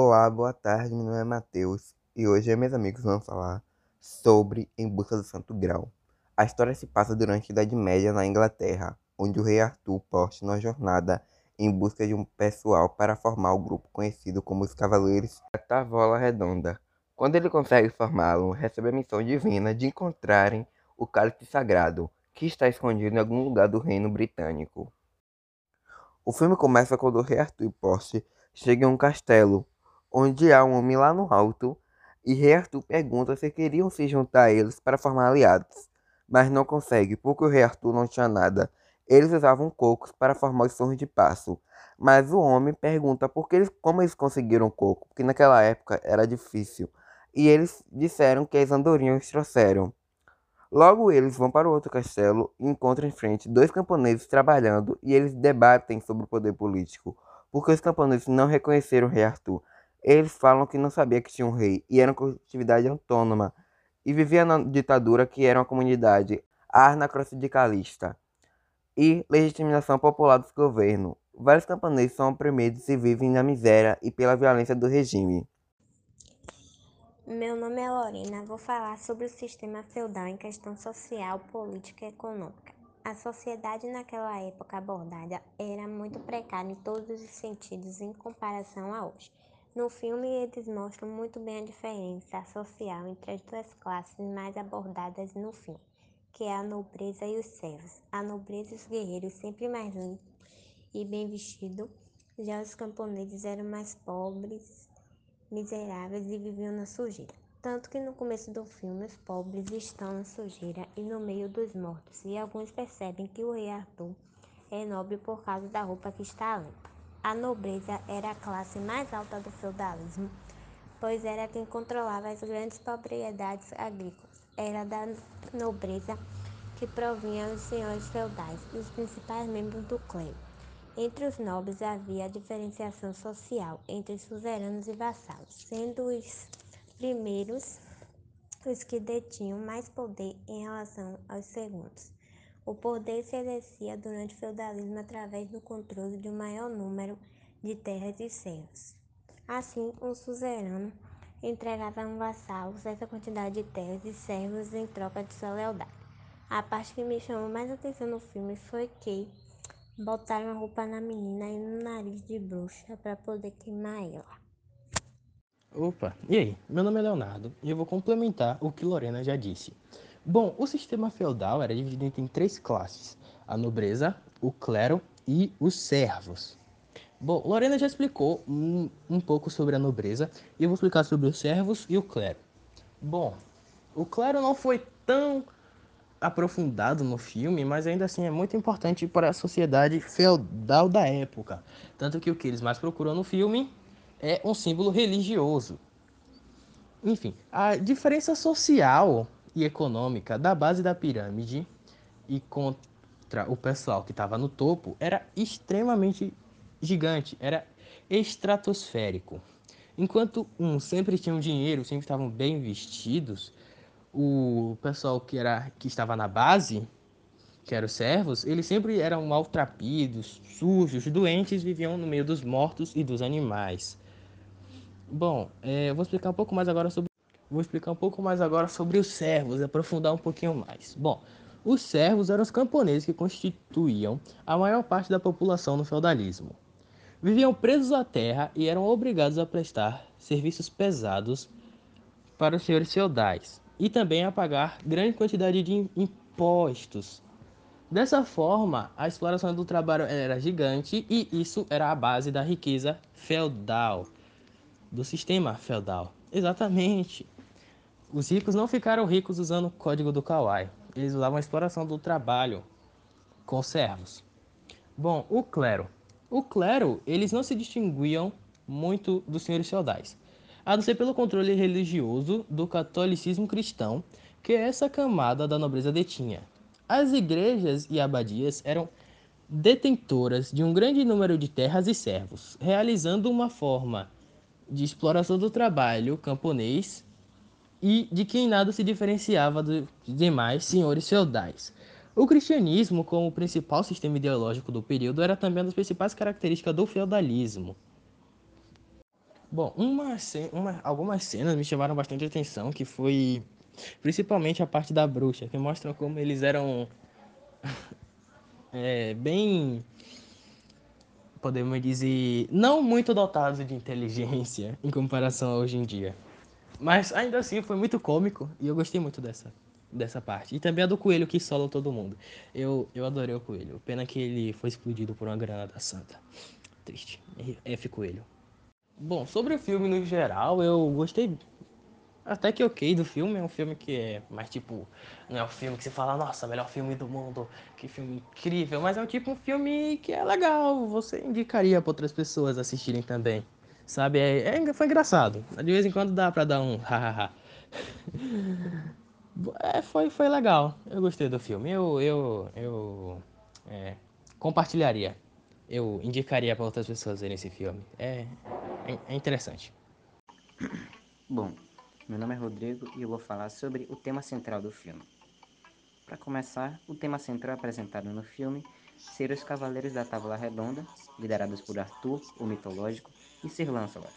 Olá, boa tarde, meu nome é Matheus e hoje eu meus amigos vamos falar sobre Em Busca do Santo Grau. A história se passa durante a Idade Média na Inglaterra, onde o rei Arthur parte numa jornada em busca de um pessoal para formar o grupo conhecido como os Cavaleiros da Tavola Redonda. Quando ele consegue formá-lo, recebe a missão divina de encontrarem o cálice sagrado, que está escondido em algum lugar do reino britânico. O filme começa quando o rei Arthur e Porsche chegam em um castelo, onde há um homem lá no alto, e rei Arthur pergunta se queriam se juntar a eles para formar aliados, mas não consegue, porque o rei Arthur não tinha nada. Eles usavam cocos para formar os sons de passo, mas o homem pergunta por que eles, como eles conseguiram coco, porque naquela época era difícil, e eles disseram que as andorinhas trouxeram. Logo eles vão para o outro castelo e encontram em frente dois camponeses trabalhando e eles debatem sobre o poder político, porque os camponeses não reconheceram o rei Arthur. Eles falam que não sabia que tinha um rei e era uma coletividade autônoma e vivia na ditadura que era uma comunidade anacrosindicalista e legitimação popular do governo. Vários camponeses são oprimidos e vivem na miséria e pela violência do regime. Meu nome é Lorena, vou falar sobre o sistema feudal em questão social, política e econômica. A sociedade naquela época abordada era muito precária em todos os sentidos em comparação a hoje. No filme, eles mostram muito bem a diferença social entre as duas classes mais abordadas no filme, que é a nobreza e os servos. A nobreza e os guerreiros sempre mais limpos e bem vestidos, já os camponeses eram mais pobres miseráveis e viviam na sujeira. Tanto que no começo do filme os pobres estão na sujeira e no meio dos mortos, e alguns percebem que o rei Arthur é nobre por causa da roupa que está limpa. A nobreza era a classe mais alta do feudalismo, pois era quem controlava as grandes propriedades agrícolas. Era da nobreza que provinham os senhores feudais e os principais membros do clero. Entre os nobres havia a diferenciação social entre suzeranos e vassalos, sendo os primeiros os que detinham mais poder em relação aos segundos. O poder se exercia durante o feudalismo através do controle de um maior número de terras e servos. Assim, um suzerano entregava a um vassalo certa quantidade de terras e servos em troca de sua lealdade. A parte que me chamou mais atenção no filme foi que Botaram a roupa na menina e no nariz de bruxa para poder queimar ela. Opa, e aí? Meu nome é Leonardo e eu vou complementar o que Lorena já disse. Bom, o sistema feudal era dividido em três classes: a nobreza, o clero e os servos. Bom, Lorena já explicou um, um pouco sobre a nobreza e eu vou explicar sobre os servos e o clero. Bom, o clero não foi tão aprofundado no filme, mas ainda assim é muito importante para a sociedade feudal da época. Tanto que o que eles mais procuram no filme é um símbolo religioso. Enfim, a diferença social e econômica da base da pirâmide e contra o pessoal que estava no topo era extremamente gigante, era estratosférico. Enquanto uns sempre tinham dinheiro, sempre estavam bem vestidos, o pessoal que, era, que estava na base, que eram os servos, eles sempre eram maltrapidos, sujos, doentes, viviam no meio dos mortos e dos animais. Bom, é, eu vou explicar um pouco mais agora sobre vou explicar um pouco mais agora sobre os servos, aprofundar um pouquinho mais. Bom, os servos eram os camponeses que constituíam a maior parte da população no feudalismo. Viviam presos à terra e eram obrigados a prestar serviços pesados para os senhores feudais, e também a pagar grande quantidade de impostos. Dessa forma, a exploração do trabalho era gigante e isso era a base da riqueza feudal, do sistema feudal. Exatamente. Os ricos não ficaram ricos usando o código do Kawai. Eles usavam a exploração do trabalho com servos. Bom, o clero. O clero, eles não se distinguiam muito dos senhores feudais a não ser pelo controle religioso do catolicismo cristão que essa camada da nobreza detinha. As igrejas e abadias eram detentoras de um grande número de terras e servos, realizando uma forma de exploração do trabalho camponês e de quem nada se diferenciava dos demais senhores feudais. O cristianismo, como principal sistema ideológico do período, era também uma das principais características do feudalismo. Bom, uma, uma, algumas cenas me chamaram bastante atenção, que foi principalmente a parte da bruxa, que mostram como eles eram é, bem, podemos dizer, não muito dotados de inteligência em comparação a hoje em dia. Mas ainda assim foi muito cômico e eu gostei muito dessa, dessa parte. E também a do coelho que sola todo mundo. Eu, eu adorei o coelho. Pena que ele foi explodido por uma granada santa. Triste. F coelho. Bom, sobre o filme no geral, eu gostei até que ok do filme. É um filme que é mais tipo. Não é um filme que você fala, nossa, melhor filme do mundo, que filme incrível. Mas é um tipo um filme que é legal. Você indicaria para outras pessoas assistirem também. Sabe? É, é, foi engraçado. De vez em quando dá pra dar um hahaha. é, foi, foi legal. Eu gostei do filme. Eu. Eu. Eu. É, compartilharia. Eu indicaria para outras pessoas verem esse filme. É, é, é interessante. Bom, meu nome é Rodrigo e eu vou falar sobre o tema central do filme. Para começar, o tema central apresentado no filme seriam os Cavaleiros da Távola Redonda, liderados por Arthur, o mitológico, e Sir Lancelot.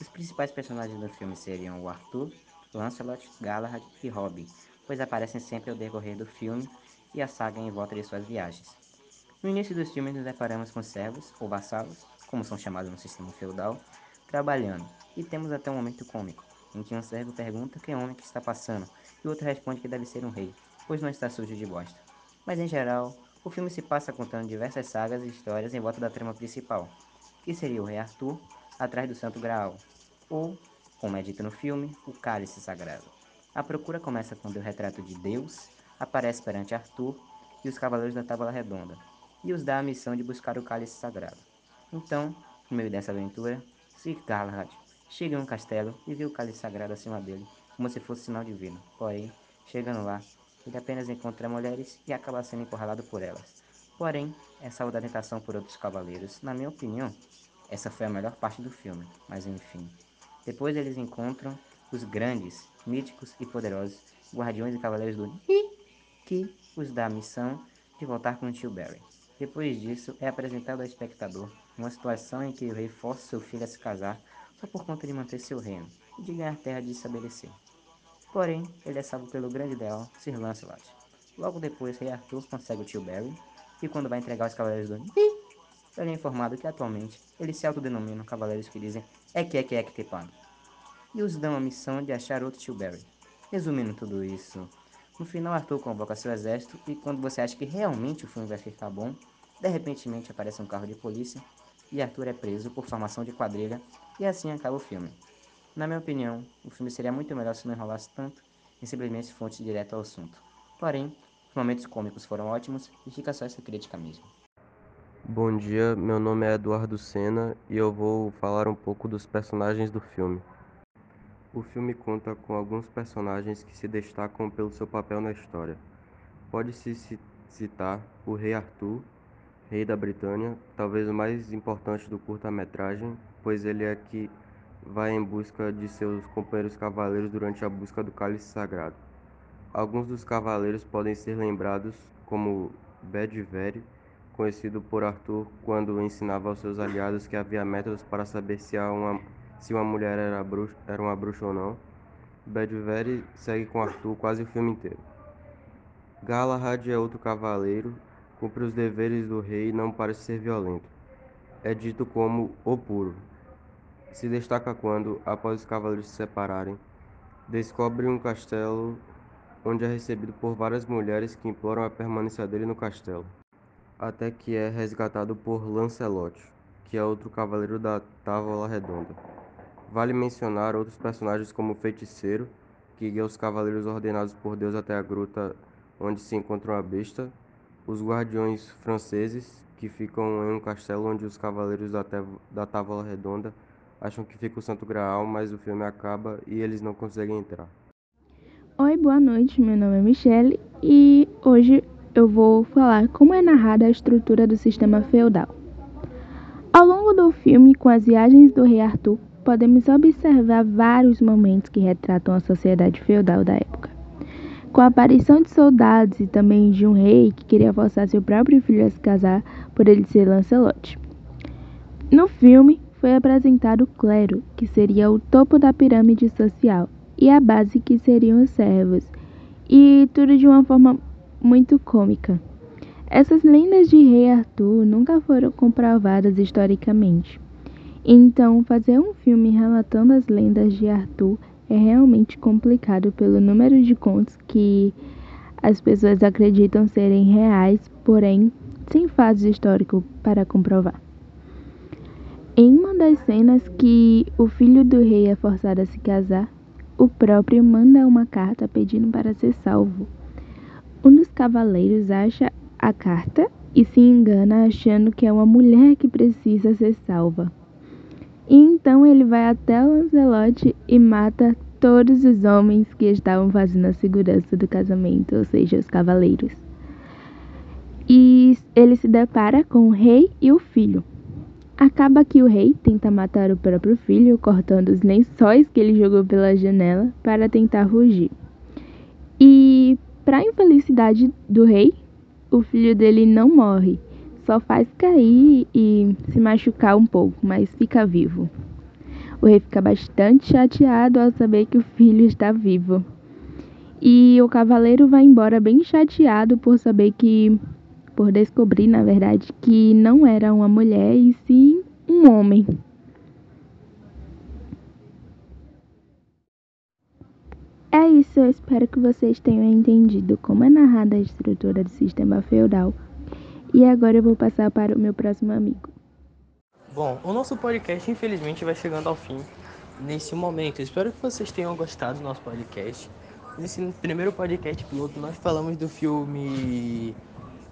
Os principais personagens do filme seriam o Arthur, Lancelot, Galahad e Robin, pois aparecem sempre ao decorrer do filme e a saga em volta de suas viagens. No início dos filmes nos deparamos com servos, ou vassalos, como são chamados no sistema feudal, trabalhando, e temos até um momento cômico, em que um servo pergunta que homem que está passando, e o outro responde que deve ser um rei, pois não está sujo de bosta. Mas em geral, o filme se passa contando diversas sagas e histórias em volta da trama principal, que seria o rei Arthur atrás do Santo Graal, ou, como é dito no filme, o Cálice Sagrado. A procura começa quando o retrato de Deus aparece perante Arthur e os Cavaleiros da Tábua Redonda, e os dá a missão de buscar o Cálice Sagrado. Então, no meio dessa aventura, Sir Galahad chega em um castelo e vê o cálice sagrado acima dele, como se fosse sinal divino. Porém, chegando lá, ele apenas encontra mulheres e acaba sendo encurralado por elas. Porém, é salvo da tentação por outros cavaleiros. Na minha opinião, essa foi a melhor parte do filme, mas enfim. Depois eles encontram os grandes, míticos e poderosos guardiões e cavaleiros do Ni, que os dá a missão de voltar com o tio Barry. Depois disso, é apresentado ao espectador uma situação em que o rei força seu filho a se casar só por conta de manter seu reino e de ganhar terra de estabelecer. Porém, ele é salvo pelo grande ideal, Sir Lancelot. Logo depois, Rei Arthur consegue o tio Barry, e quando vai entregar os cavaleiros do Ni, ele é informado que atualmente eles se autodenominam cavaleiros que dizem Ek Ek Ek Tepan, e os dão a missão de achar outro tio Barry. Resumindo tudo isso, no final Arthur convoca seu exército e quando você acha que realmente o filme vai ficar bom, de repente aparece um carro de polícia e Arthur é preso por formação de quadrilha e assim acaba o filme. Na minha opinião, o filme seria muito melhor se não enrolasse tanto e simplesmente fosse direto ao assunto. Porém, os momentos cômicos foram ótimos e fica só essa crítica mesmo. Bom dia, meu nome é Eduardo Sena e eu vou falar um pouco dos personagens do filme. O filme conta com alguns personagens que se destacam pelo seu papel na história. Pode-se citar o Rei Arthur, rei da Britânia, talvez o mais importante do curta-metragem, pois ele é que vai em busca de seus companheiros cavaleiros durante a busca do cálice sagrado. Alguns dos cavaleiros podem ser lembrados como Bedivere, conhecido por Arthur quando ensinava aos seus aliados que havia métodos para saber se uma se uma mulher era, bruxa, era uma bruxa ou não. Bedivere segue com Arthur quase o filme inteiro. Galahad é outro cavaleiro, cumpre os deveres do rei e não parece ser violento. É dito como o puro. Se destaca quando, após os cavaleiros se separarem, descobre um castelo onde é recebido por várias mulheres que imploram a permanência dele no castelo, até que é resgatado por Lancelot, que é outro cavaleiro da Távola Redonda. Vale mencionar outros personagens como o Feiticeiro, que guia os cavaleiros ordenados por Deus até a gruta onde se encontra a besta, os guardiões franceses, que ficam em um castelo onde os cavaleiros da, da Távola Redonda acham que fica o Santo Graal, mas o filme acaba e eles não conseguem entrar. Oi, boa noite. Meu nome é Michele e hoje eu vou falar como é narrada a estrutura do sistema feudal. Ao longo do filme, com as viagens do rei Arthur podemos observar vários momentos que retratam a sociedade feudal da época. Com a aparição de soldados e também de um rei que queria forçar seu próprio filho a se casar por ele ser Lancelot. No filme, foi apresentado o clero, que seria o topo da pirâmide social, e a base, que seriam os servos, e tudo de uma forma muito cômica. Essas lendas de Rei Arthur nunca foram comprovadas historicamente. Então, fazer um filme relatando as lendas de Arthur é realmente complicado pelo número de contos que as pessoas acreditam serem reais, porém sem fatos históricos para comprovar. Em uma das cenas que o filho do rei é forçado a se casar, o próprio manda uma carta pedindo para ser salvo. Um dos cavaleiros acha a carta e se engana achando que é uma mulher que precisa ser salva. E então ele vai até o Lancelot e mata todos os homens que estavam fazendo a segurança do casamento, ou seja, os cavaleiros. E ele se depara com o rei e o filho. Acaba que o rei tenta matar o próprio filho, cortando os lençóis que ele jogou pela janela para tentar fugir. E, para infelicidade do rei, o filho dele não morre, só faz cair e se machucar um pouco, mas fica vivo. O rei fica bastante chateado ao saber que o filho está vivo. E o cavaleiro vai embora bem chateado por saber que por descobrir, na verdade, que não era uma mulher e sim um homem. É isso, eu espero que vocês tenham entendido como é narrada a estrutura do sistema feudal. E agora eu vou passar para o meu próximo amigo. Bom, o nosso podcast infelizmente vai chegando ao fim nesse momento. Espero que vocês tenham gostado do nosso podcast. Nesse primeiro podcast piloto nós falamos do filme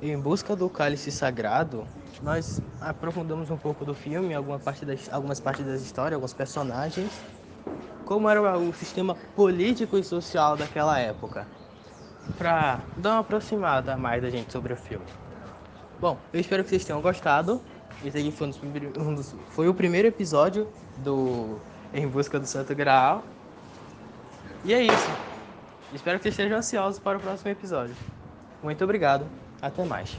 em Busca do Cálice Sagrado, nós aprofundamos um pouco do filme, alguma parte das, algumas partes das histórias, alguns personagens, como era o sistema político e social daquela época, para dar uma aproximada mais da gente sobre o filme. Bom, eu espero que vocês tenham gostado. Esse aqui foi, um dos, foi o primeiro episódio do Em Busca do Santo Graal. E é isso. Espero que vocês estejam ansiosos para o próximo episódio. Muito obrigado. Até mais.